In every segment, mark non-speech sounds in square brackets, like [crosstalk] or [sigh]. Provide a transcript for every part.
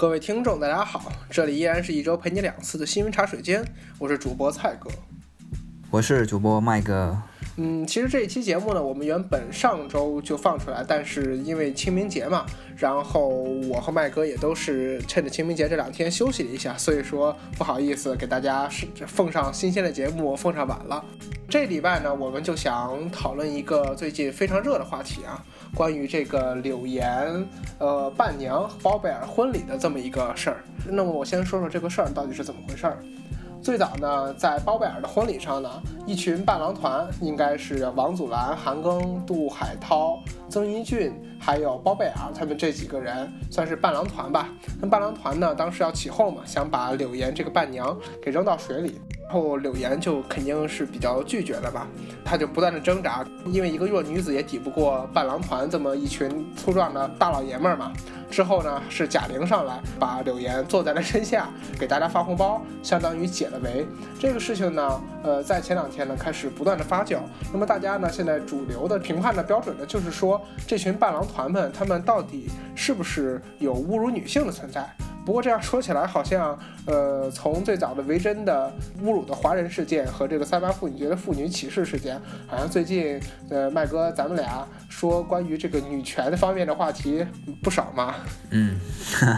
各位听众，大家好，这里依然是一周陪你两次的新闻茶水间，我是主播蔡哥，我是主播麦哥。嗯，其实这一期节目呢，我们原本上周就放出来，但是因为清明节嘛，然后我和麦哥也都是趁着清明节这两天休息了一下，所以说不好意思给大家是奉上新鲜的节目，奉上晚了。这礼拜呢，我们就想讨论一个最近非常热的话题啊，关于这个柳岩呃伴娘包贝尔婚礼的这么一个事儿。那么我先说说这个事儿到底是怎么回事儿。最早呢，在包贝尔的婚礼上呢，一群伴郎团应该是王祖蓝、韩庚、杜海涛、曾一俊，还有包贝尔他们这几个人算是伴郎团吧。那伴郎团呢，当时要起哄嘛，想把柳岩这个伴娘给扔到水里。然后柳岩就肯定是比较拒绝的吧，他就不断的挣扎，因为一个弱女子也抵不过伴郎团这么一群粗壮的大老爷们儿嘛。之后呢，是贾玲上来把柳岩坐在了身下，给大家发红包，相当于解了围。这个事情呢，呃，在前两天呢开始不断的发酵。那么大家呢，现在主流的评判的标准呢，就是说这群伴郎团们，他们到底是不是有侮辱女性的存在？不过这样说起来，好像，呃，从最早的维珍的侮辱的华人事件和这个三八妇女节的妇女歧视事件，好像最近，呃，麦哥咱们俩说关于这个女权方面的话题不少嘛。嗯，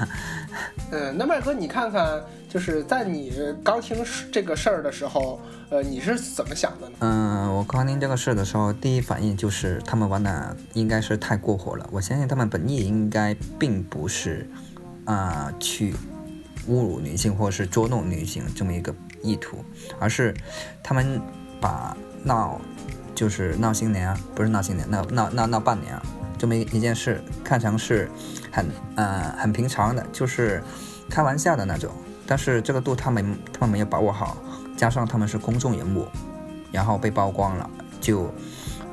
[laughs] 嗯，那麦哥你看看，就是在你刚听这个事儿的时候，呃，你是怎么想的呢？嗯，我刚听这个事儿的时候，第一反应就是他们玩的应该是太过火了。我相信他们本意应该并不是。啊，去侮辱女性或者是捉弄女性这么一个意图，而是他们把闹就是闹新年，不是闹新年，闹闹闹闹伴娘这么一一件事看成是很呃很平常的，就是开玩笑的那种。但是这个度他们他们没有把握好，加上他们是公众人物，然后被曝光了，就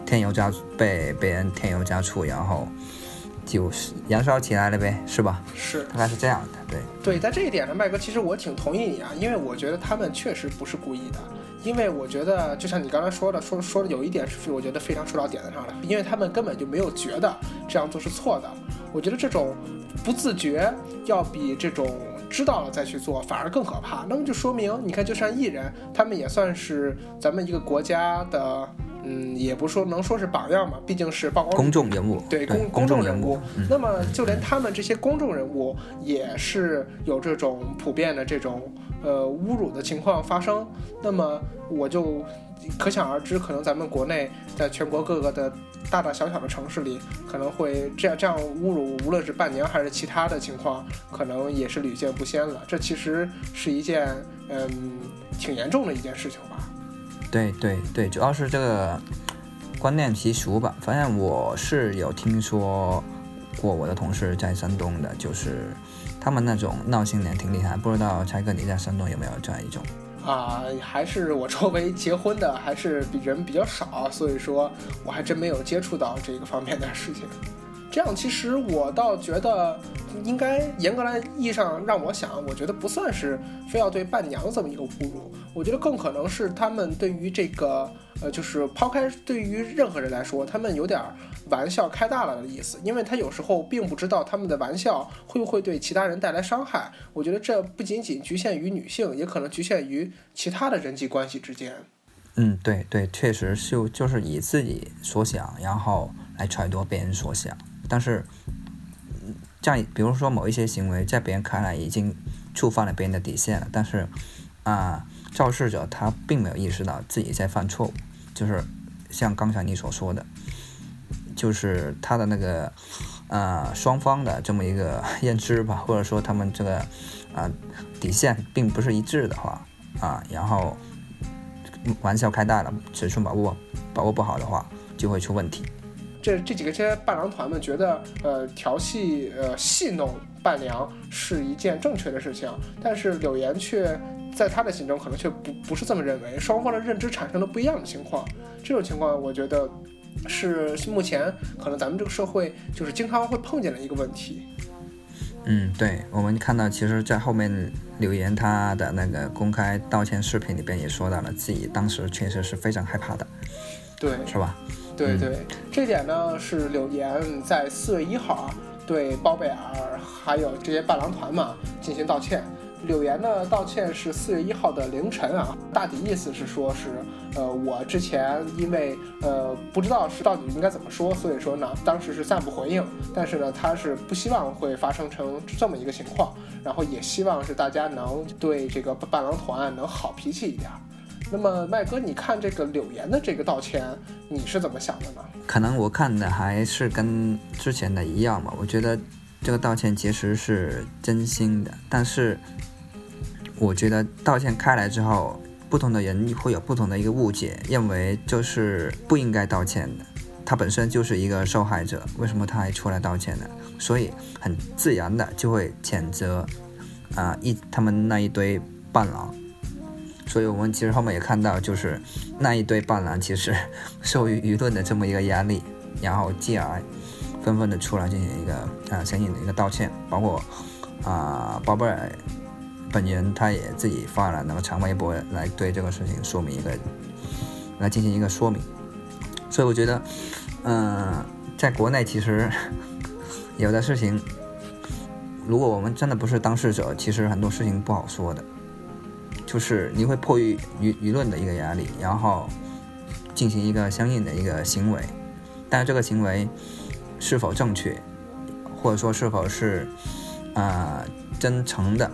添油加被被人添油加醋，然后。就是燃烧起来了呗，是吧？是，大概是这样的。对对，在这一点上，麦哥，其实我挺同意你啊，因为我觉得他们确实不是故意的。因为我觉得，就像你刚才说的，说说的有一点是，我觉得非常说到点子上了。因为他们根本就没有觉得这样做是错的。我觉得这种不自觉，要比这种知道了再去做反而更可怕。那么就说明，你看，就像艺人，他们也算是咱们一个国家的。嗯，也不说能说是榜样嘛，毕竟是曝光公众人物，对公公众人物。那么就连他们这些公众人物也是有这种普遍的这种呃侮辱的情况发生。那么我就可想而知，可能咱们国内在全国各个的大大小小的城市里，可能会这样 [laughs] 这样侮辱，无论是伴娘还是其他的情况，可能也是屡见不鲜了。这其实是一件嗯挺严重的一件事情吧。对对对，主要是这个观念习俗吧。反正我是有听说过，我的同事在山东的，就是他们那种闹新年挺厉害。不知道柴哥你在山东有没有这样一种？啊，还是我周围结婚的还是比人比较少，所以说我还真没有接触到这个方面的事情。这样其实我倒觉得，应该严格来意义上让我想，我觉得不算是非要对伴娘这么一个侮辱，我觉得更可能是他们对于这个，呃，就是抛开对于任何人来说，他们有点玩笑开大了的意思，因为他有时候并不知道他们的玩笑会不会对其他人带来伤害。我觉得这不仅仅局限于女性，也可能局限于其他的人际关系之间。嗯，对对，确实是就是以自己所想，然后来揣度别人所想。但是，在，比如说某一些行为，在别人看来已经触犯了别人的底线了，但是，啊，肇事者他并没有意识到自己在犯错误，就是像刚才你所说的，就是他的那个，呃，双方的这么一个 [laughs] 认知吧，或者说他们这个，啊，底线并不是一致的话，啊，然后玩笑开大了，尺寸把握把握不好的话，就会出问题。这这几个这些伴郎团们觉得，呃，调戏、呃，戏弄伴娘是一件正确的事情，但是柳岩却在他的心中可能却不不是这么认为，双方的认知产生了不一样的情况。这种情况，我觉得是目前可能咱们这个社会就是经常会碰见的一个问题。嗯，对，我们看到，其实，在后面柳岩他的那个公开道歉视频里边也说到了，自己当时确实是非常害怕的，对，是吧？对对，这点呢是柳岩在四月一号啊对包贝尔还有这些伴郎团嘛进行道歉。柳岩呢道歉是四月一号的凌晨啊，大体意思是说是，呃，我之前因为呃不知道是到底应该怎么说，所以说呢，当时是暂不回应。但是呢，他是不希望会发生成这么一个情况，然后也希望是大家能对这个伴郎团能好脾气一点。那么麦哥，你看这个柳岩的这个道歉，你是怎么想的呢？可能我看的还是跟之前的一样吧，我觉得这个道歉其实是真心的，但是。我觉得道歉开来之后，不同的人会有不同的一个误解，认为就是不应该道歉的。他本身就是一个受害者，为什么他还出来道歉呢？所以很自然的就会谴责啊一他们那一堆伴郎。所以我们其实后面也看到，就是那一堆伴郎其实受于舆论的这么一个压力，然后继而纷纷的出来进行一个啊相应的一个道歉，包括啊包贝尔。本人他也自己发了那个长微博来对这个事情说明一个，来进行一个说明，所以我觉得，嗯，在国内其实有的事情，如果我们真的不是当事者，其实很多事情不好说的，就是你会迫于舆舆论的一个压力，然后进行一个相应的一个行为，但是这个行为是否正确，或者说是否是啊真诚的？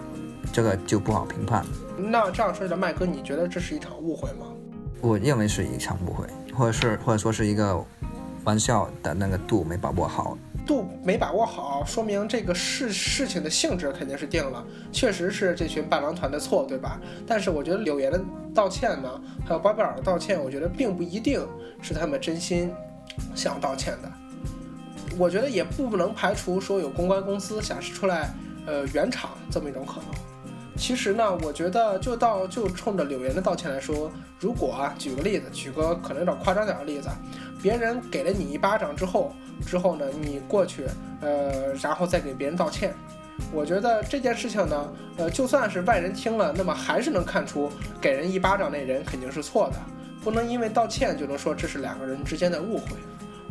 这个就不好评判。那这样说的麦哥，你觉得这是一场误会吗？我认为是一场误会，或者是或者说是一个玩笑的那个度没把握好。度没把握好，说明这个事事情的性质肯定是定了，确实是这群伴郎团的错，对吧？但是我觉得柳岩的道歉呢，还有包贝尔的道歉，我觉得并不一定是他们真心想道歉的。我觉得也不能排除说有公关公司想出来呃圆场这么一种可能。其实呢，我觉得就到就冲着柳岩的道歉来说，如果啊，举个例子，举个可能有点夸张点的例子，别人给了你一巴掌之后，之后呢，你过去，呃，然后再给别人道歉，我觉得这件事情呢，呃，就算是外人听了，那么还是能看出给人一巴掌那人肯定是错的，不能因为道歉就能说这是两个人之间的误会。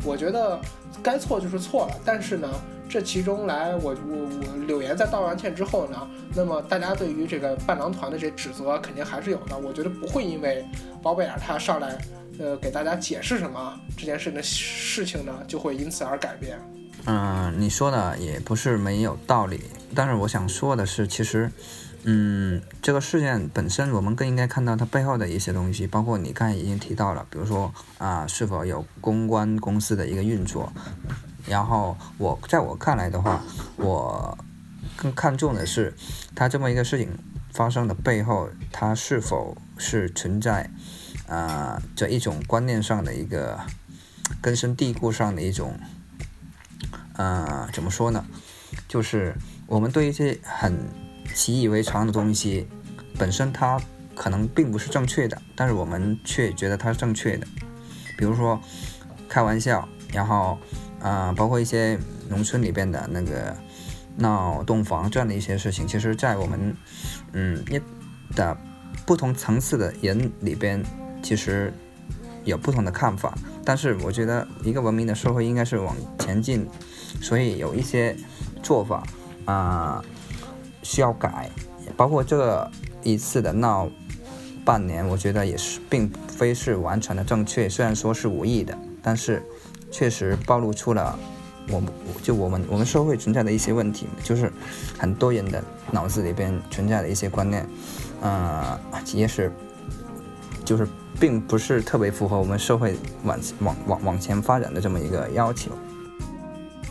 我觉得该错就是错了，但是呢。这其中来，我我我柳岩在道完歉之后呢，那么大家对于这个伴郎团的这指责肯定还是有的。我觉得不会因为包贝尔他上来，呃，给大家解释什么这件事的事情呢，就会因此而改变。嗯，你说的也不是没有道理，但是我想说的是，其实，嗯，这个事件本身，我们更应该看到它背后的一些东西，包括你刚才已经提到了，比如说啊，是否有公关公司的一个运作。然后我在我看来的话，我更看重的是，他这么一个事情发生的背后，它是否是存在啊这一种观念上的一个根深蒂固上的一种，呃怎么说呢？就是我们对一些很习以为常的东西，本身它可能并不是正确的，但是我们却觉得它是正确的。比如说开玩笑，然后。啊，包括一些农村里边的那个闹洞房这样的一些事情，其实，在我们嗯一的不同层次的人里边，其实有不同的看法。但是，我觉得一个文明的社会应该是往前进，所以有一些做法啊需要改。包括这一次的闹半年，我觉得也是并非是完全的正确，虽然说是无意的，但是。确实暴露出了我们就我们我们社会存在的一些问题，就是很多人的脑子里边存在的一些观念，呃，也是就是并不是特别符合我们社会往往往往前发展的这么一个要求。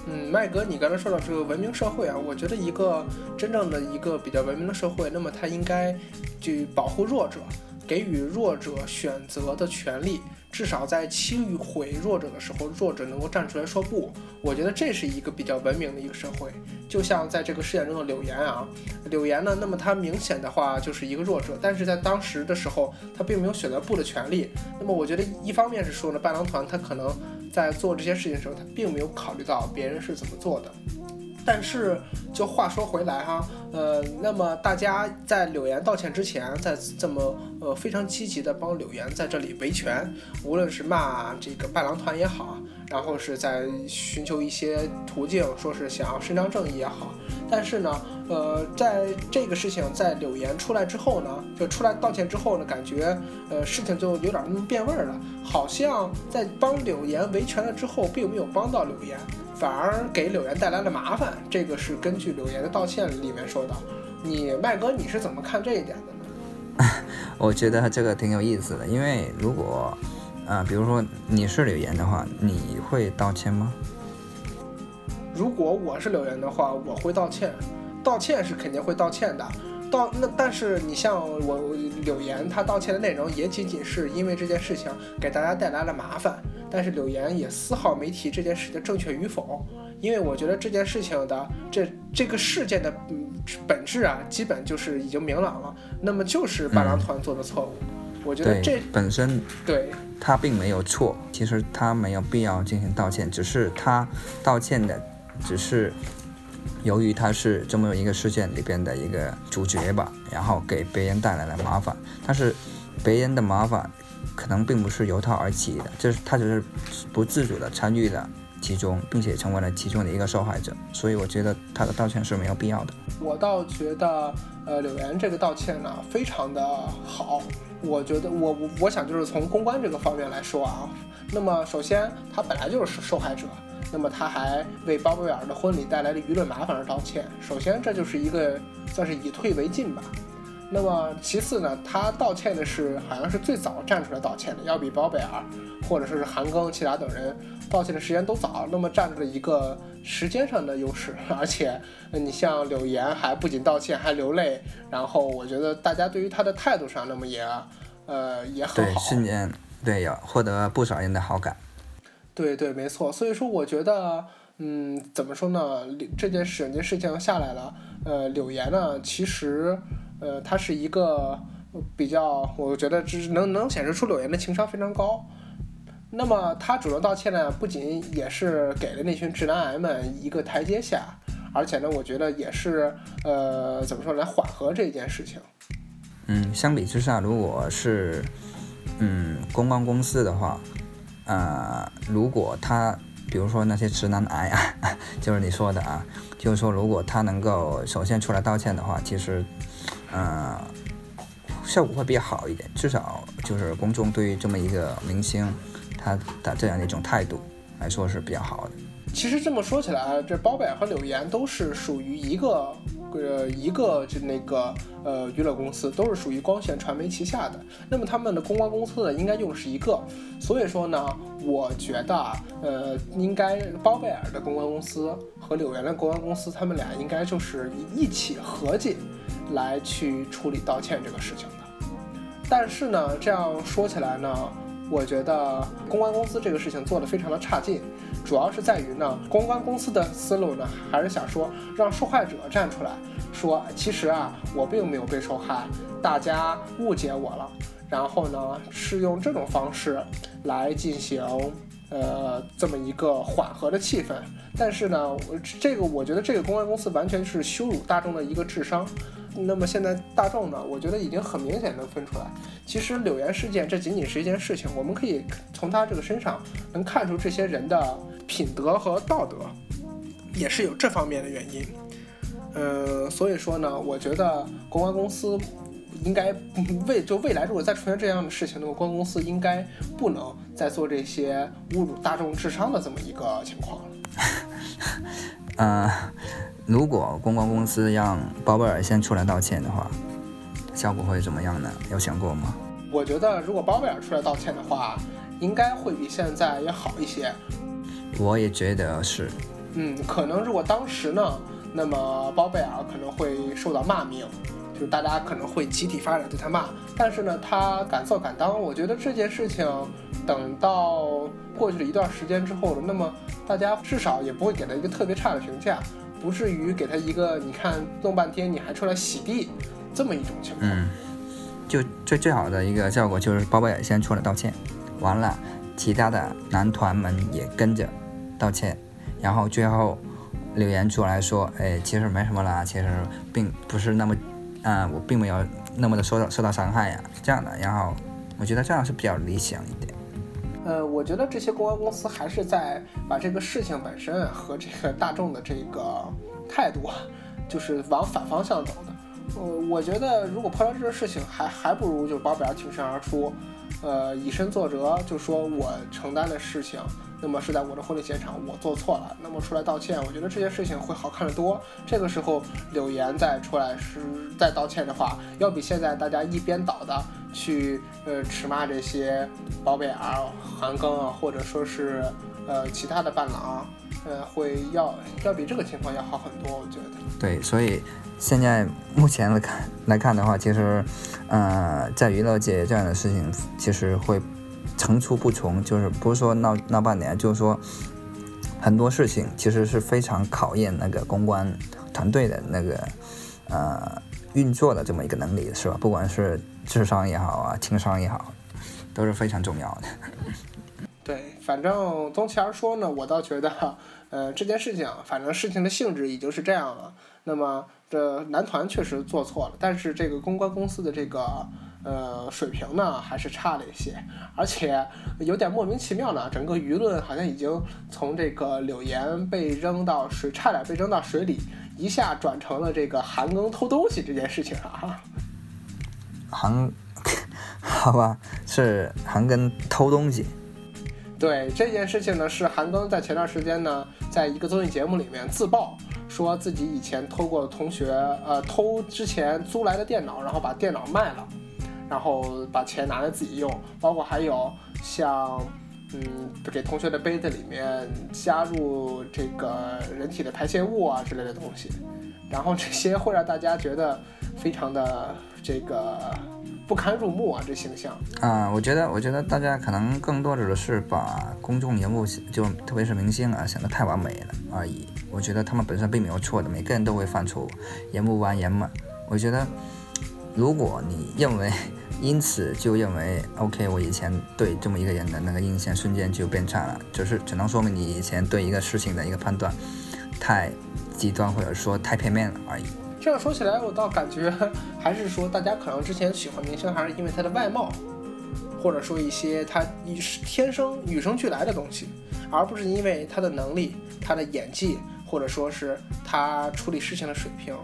嗯，麦哥，你刚才说到这个文明社会啊，我觉得一个真正的一个比较文明的社会，那么它应该去保护弱者，给予弱者选择的权利。至少在欺毁弱者的时候，弱者能够站出来说不。我觉得这是一个比较文明的一个社会。就像在这个事件中的柳岩啊，柳岩呢，那么他明显的话就是一个弱者，但是在当时的时候，他并没有选择不的权利。那么我觉得一方面是说呢，伴郎团他可能在做这些事情的时候，他并没有考虑到别人是怎么做的。但是，就话说回来哈，呃，那么大家在柳岩道歉之前，在这么呃非常积极的帮柳岩在这里维权，无论是骂这个伴郎团也好，然后是在寻求一些途径，说是想要伸张正义也好，但是呢，呃，在这个事情在柳岩出来之后呢，就出来道歉之后呢，感觉呃事情就有点变味儿了，好像在帮柳岩维权了之后，并没有帮到柳岩。反而给柳岩带来了麻烦，这个是根据柳岩的道歉里面说的。你麦哥，你是怎么看这一点的呢？[laughs] 我觉得这个挺有意思的，因为如果，啊，比如说你是柳岩的话，你会道歉吗？如果我是柳岩的话，我会道歉，道歉是肯定会道歉的。道那但是你像我柳岩，他道歉的内容也仅仅是因为这件事情给大家带来了麻烦。但是柳岩也丝毫没提这件事的正确与否，因为我觉得这件事情的这这个事件的嗯本质啊，基本就是已经明朗了。那么就是伴郎团做的错误，我觉得这本身对他并没有错，其实他没有必要进行道歉，只是他道歉的只是由于他是这么一个事件里边的一个主角吧，然后给别人带来了麻烦，但是别人的麻烦。可能并不是由他而起的，就是他只是不自主的参与了其中，并且成为了其中的一个受害者，所以我觉得他的道歉是没有必要的。我倒觉得，呃，柳岩这个道歉呢，非常的好。我觉得，我我我想就是从公关这个方面来说啊，那么首先他本来就是受害者，那么他还为鲍威尔的婚礼带来的舆论麻烦而道歉，首先这就是一个算是以退为进吧。那么其次呢，他道歉的是好像是最早站出来道歉的，要比包贝尔或者说是韩庚、齐达等人道歉的时间都早。那么占着了一个时间上的优势，[laughs] 而且你像柳岩还不仅道歉还流泪，然后我觉得大家对于他的态度上，那么也呃也很好。对，瞬间对有获得不少人的好感。对对，没错。所以说，我觉得嗯，怎么说呢？这件事件事情下来了，呃，柳岩呢，其实。呃，他是一个比较，我觉得只能能显示出柳岩的情商非常高。那么他主动道歉呢，不仅也是给了那群直男癌们一个台阶下，而且呢，我觉得也是呃，怎么说来缓和这件事情。嗯，相比之下，如果是嗯公关公司的话，呃，如果他比如说那些直男癌啊，[laughs] 就是你说的啊，就是说如果他能够首先出来道歉的话，其实。嗯，效果会比较好一点，至少就是公众对于这么一个明星，他的这样的一种态度来说是比较好的。其实这么说起来，这包贝尔和柳岩都是属于一个呃一个就那个呃娱乐公司，都是属于光线传媒旗下的。那么他们的公关公司呢，应该用是一个。所以说呢，我觉得呃应该包贝尔的公关公司和柳岩的公关公司，他们俩应该就是一起合计。来去处理道歉这个事情的，但是呢，这样说起来呢，我觉得公关公司这个事情做得非常的差劲，主要是在于呢，公关公司的思路呢，还是想说让受害者站出来说，其实啊，我并没有被受害，大家误解我了，然后呢，是用这种方式来进行。呃，这么一个缓和的气氛，但是呢，我这个我觉得这个公关公司完全是羞辱大众的一个智商。那么现在大众呢，我觉得已经很明显能分出来，其实柳岩事件这仅仅是一件事情，我们可以从他这个身上能看出这些人的品德和道德，也是有这方面的原因。呃，所以说呢，我觉得公关公司。应该未就未来如果再出现这样的事情，那么公关公司应该不能再做这些侮辱大众智商的这么一个情况了。[laughs] 呃，如果公关公司让包贝尔先出来道歉的话，效果会怎么样呢？有想过吗？我觉得如果包贝尔出来道歉的话，应该会比现在要好一些。我也觉得是。嗯，可能如果当时呢，那么包贝尔可能会受到骂名。就是大家可能会集体发展对他骂，但是呢，他敢做敢当。我觉得这件事情等到过去了一段时间之后了，那么大家至少也不会给他一个特别差的评价，不至于给他一个你看弄半天你还出来洗地这么一种情况。嗯，就最最好的一个效果就是包贝尔先出来道歉，完了其他的男团们也跟着道歉，然后最后留言出来说，哎，其实没什么啦，其实并不是那么，啊，我并没有那么的受到受到伤害呀，这样的，然后我觉得这样是比较理想一点。呃，我觉得这些公关公司还是在把这个事情本身和这个大众的这个态度，就是往反方向走的。呃，我觉得如果碰到这个事情，还还不如就包贝尔挺身而出，呃，以身作则，就说我承担的事情，那么是在我的婚礼现场，我做错了，那么出来道歉，我觉得这件事情会好看得多。这个时候柳岩再出来是再道歉的话，要比现在大家一边倒的去呃斥骂这些包贝尔、韩庚啊，或者说是呃其他的伴郎，呃，会要要比这个情况要好很多，我觉得。对，所以。现在目前来看来看的话，其实，呃，在娱乐界这样的事情其实会层出不穷，就是不是说闹闹半年，就是说很多事情其实是非常考验那个公关团队的那个呃运作的这么一个能力，是吧？不管是智商也好啊，情商也好，都是非常重要的。[laughs] 对，反正总体而说呢，我倒觉得，呃，这件事情，反正事情的性质已经是这样了，那么。这男团确实做错了，但是这个公关公司的这个呃水平呢，还是差了一些，而且有点莫名其妙呢。整个舆论好像已经从这个柳岩被扔到水，差点被扔到水里，一下转成了这个韩庚偷东西这件事情啊。韩，[laughs] 好吧，是韩庚偷东西。对这件事情呢，是韩庚在前段时间呢，在一个综艺节目里面自曝。说自己以前偷过同学，呃，偷之前租来的电脑，然后把电脑卖了，然后把钱拿来自己用，包括还有像，嗯，给同学的杯子里面加入这个人体的排泄物啊之类的东西，然后这些会让大家觉得非常的这个。不堪入目啊，这形象啊，我觉得，我觉得大家可能更多指的是把公众人物，就特别是明星啊，想得太完美了而已。我觉得他们本身并没有错的，每个人都会犯错误，人不完人嘛。我觉得，如果你认为 [laughs] 因此就认为 OK，我以前对这么一个人的那个印象瞬间就变差了，就是只能说明你以前对一个事情的一个判断太极端，或者说太片面了而已。这样说起来，我倒感觉还是说，大家可能之前喜欢明星，还是因为他的外貌，或者说一些他与天生与生俱来的东西，而不是因为他的能力、他的演技，或者说是他处理事情的水平。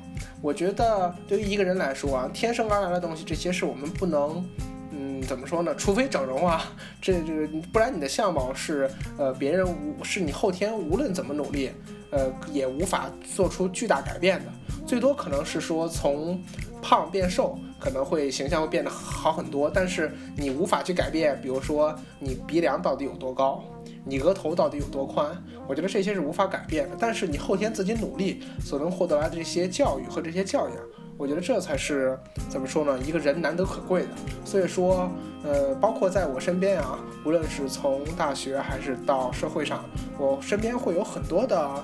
我觉得对于一个人来说啊，天生而来的东西，这些是我们不能，嗯，怎么说呢？除非整容啊，[laughs] 这这不然你的相貌是呃别人无是你后天无论怎么努力，呃也无法做出巨大改变的。最多可能是说从胖变瘦，可能会形象会变得好很多，但是你无法去改变，比如说你鼻梁到底有多高，你额头到底有多宽，我觉得这些是无法改变的。但是你后天自己努力所能获得来的这些教育和这些教养，我觉得这才是怎么说呢？一个人难得可贵的。所以说，呃，包括在我身边啊，无论是从大学还是到社会上，我身边会有很多的。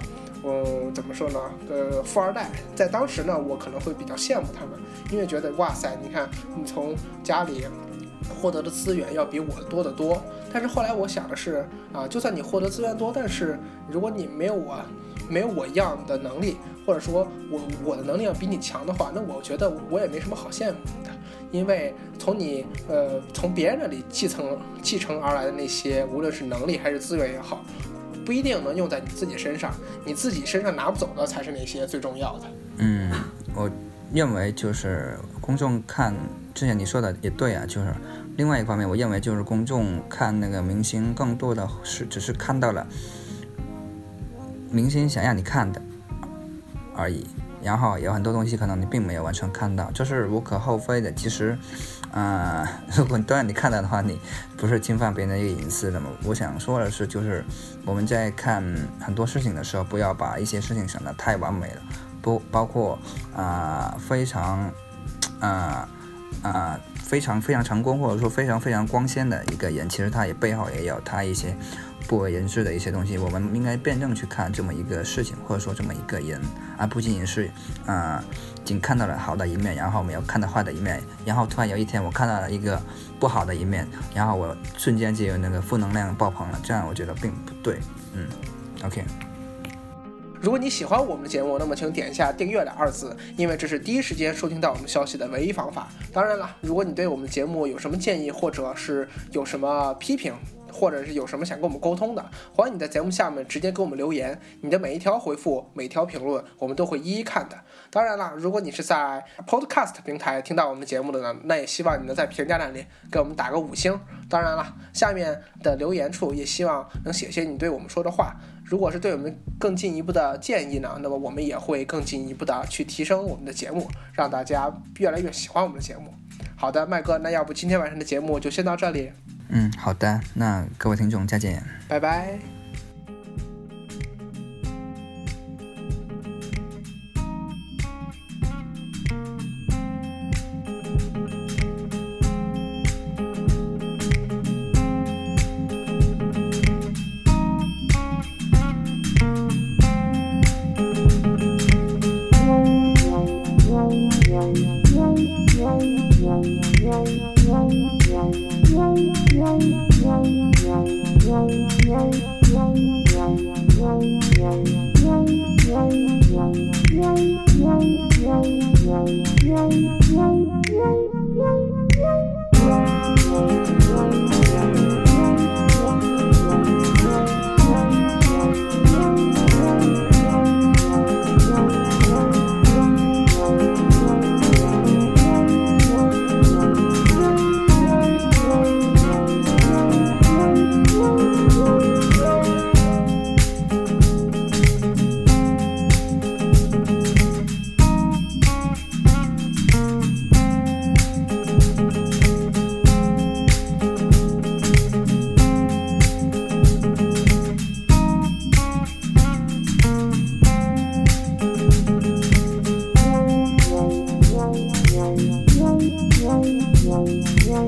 嗯，怎么说呢？呃，富二代在当时呢，我可能会比较羡慕他们，因为觉得哇塞，你看你从家里获得的资源要比我多得多。但是后来我想的是啊，就算你获得资源多，但是如果你没有我，没有我一样的能力，或者说我我的能力要比你强的话，那我觉得我也没什么好羡慕的，因为从你呃从别人那里继承继承而来的那些，无论是能力还是资源也好。不一定能用在你自己身上，你自己身上拿不走的才是那些最重要的。嗯，认为就是公众看之前你说的也对啊，就是另外一方面，我认为就是公众看那个明星更多的是只是看到了明星想让你看的而已，然后有很多东西可能你并没有完全看到，这是无可厚非的。其实。啊，如果都让你看到的话，你不是侵犯别人的一个隐私的吗？我想说的是，就是我们在看很多事情的时候，不要把一些事情想得太完美了，不包括啊非常啊啊非常非常成功，或者说非常非常光鲜的一个人，其实他也背后也有他一些。不为人知的一些东西，我们应该辩证去看这么一个事情，或者说这么一个人，而不仅仅是，啊，仅看到了好的一面，然后没有看到坏的一面，然后突然有一天我看到了一个不好的一面，然后我瞬间就有那个负能量爆棚了，这样我觉得并不对，嗯，OK。如果你喜欢我们的节目，那么请点一下订阅两二字，因为这是第一时间收听到我们消息的唯一方法。当然了，如果你对我们节目有什么建议，或者是有什么批评，或者是有什么想跟我们沟通的，欢迎你在节目下面直接给我们留言。你的每一条回复、每条评论，我们都会一一看的。当然了，如果你是在 Podcast 平台听到我们节目的呢，那也希望你能在评价那里给我们打个五星。当然了，下面的留言处也希望能写些你对我们说的话。如果是对我们更进一步的建议呢，那么我们也会更进一步的去提升我们的节目，让大家越来越喜欢我们的节目。好的，麦哥，那要不今天晚上的节目就先到这里。嗯，好的，那各位听众再见，拜拜。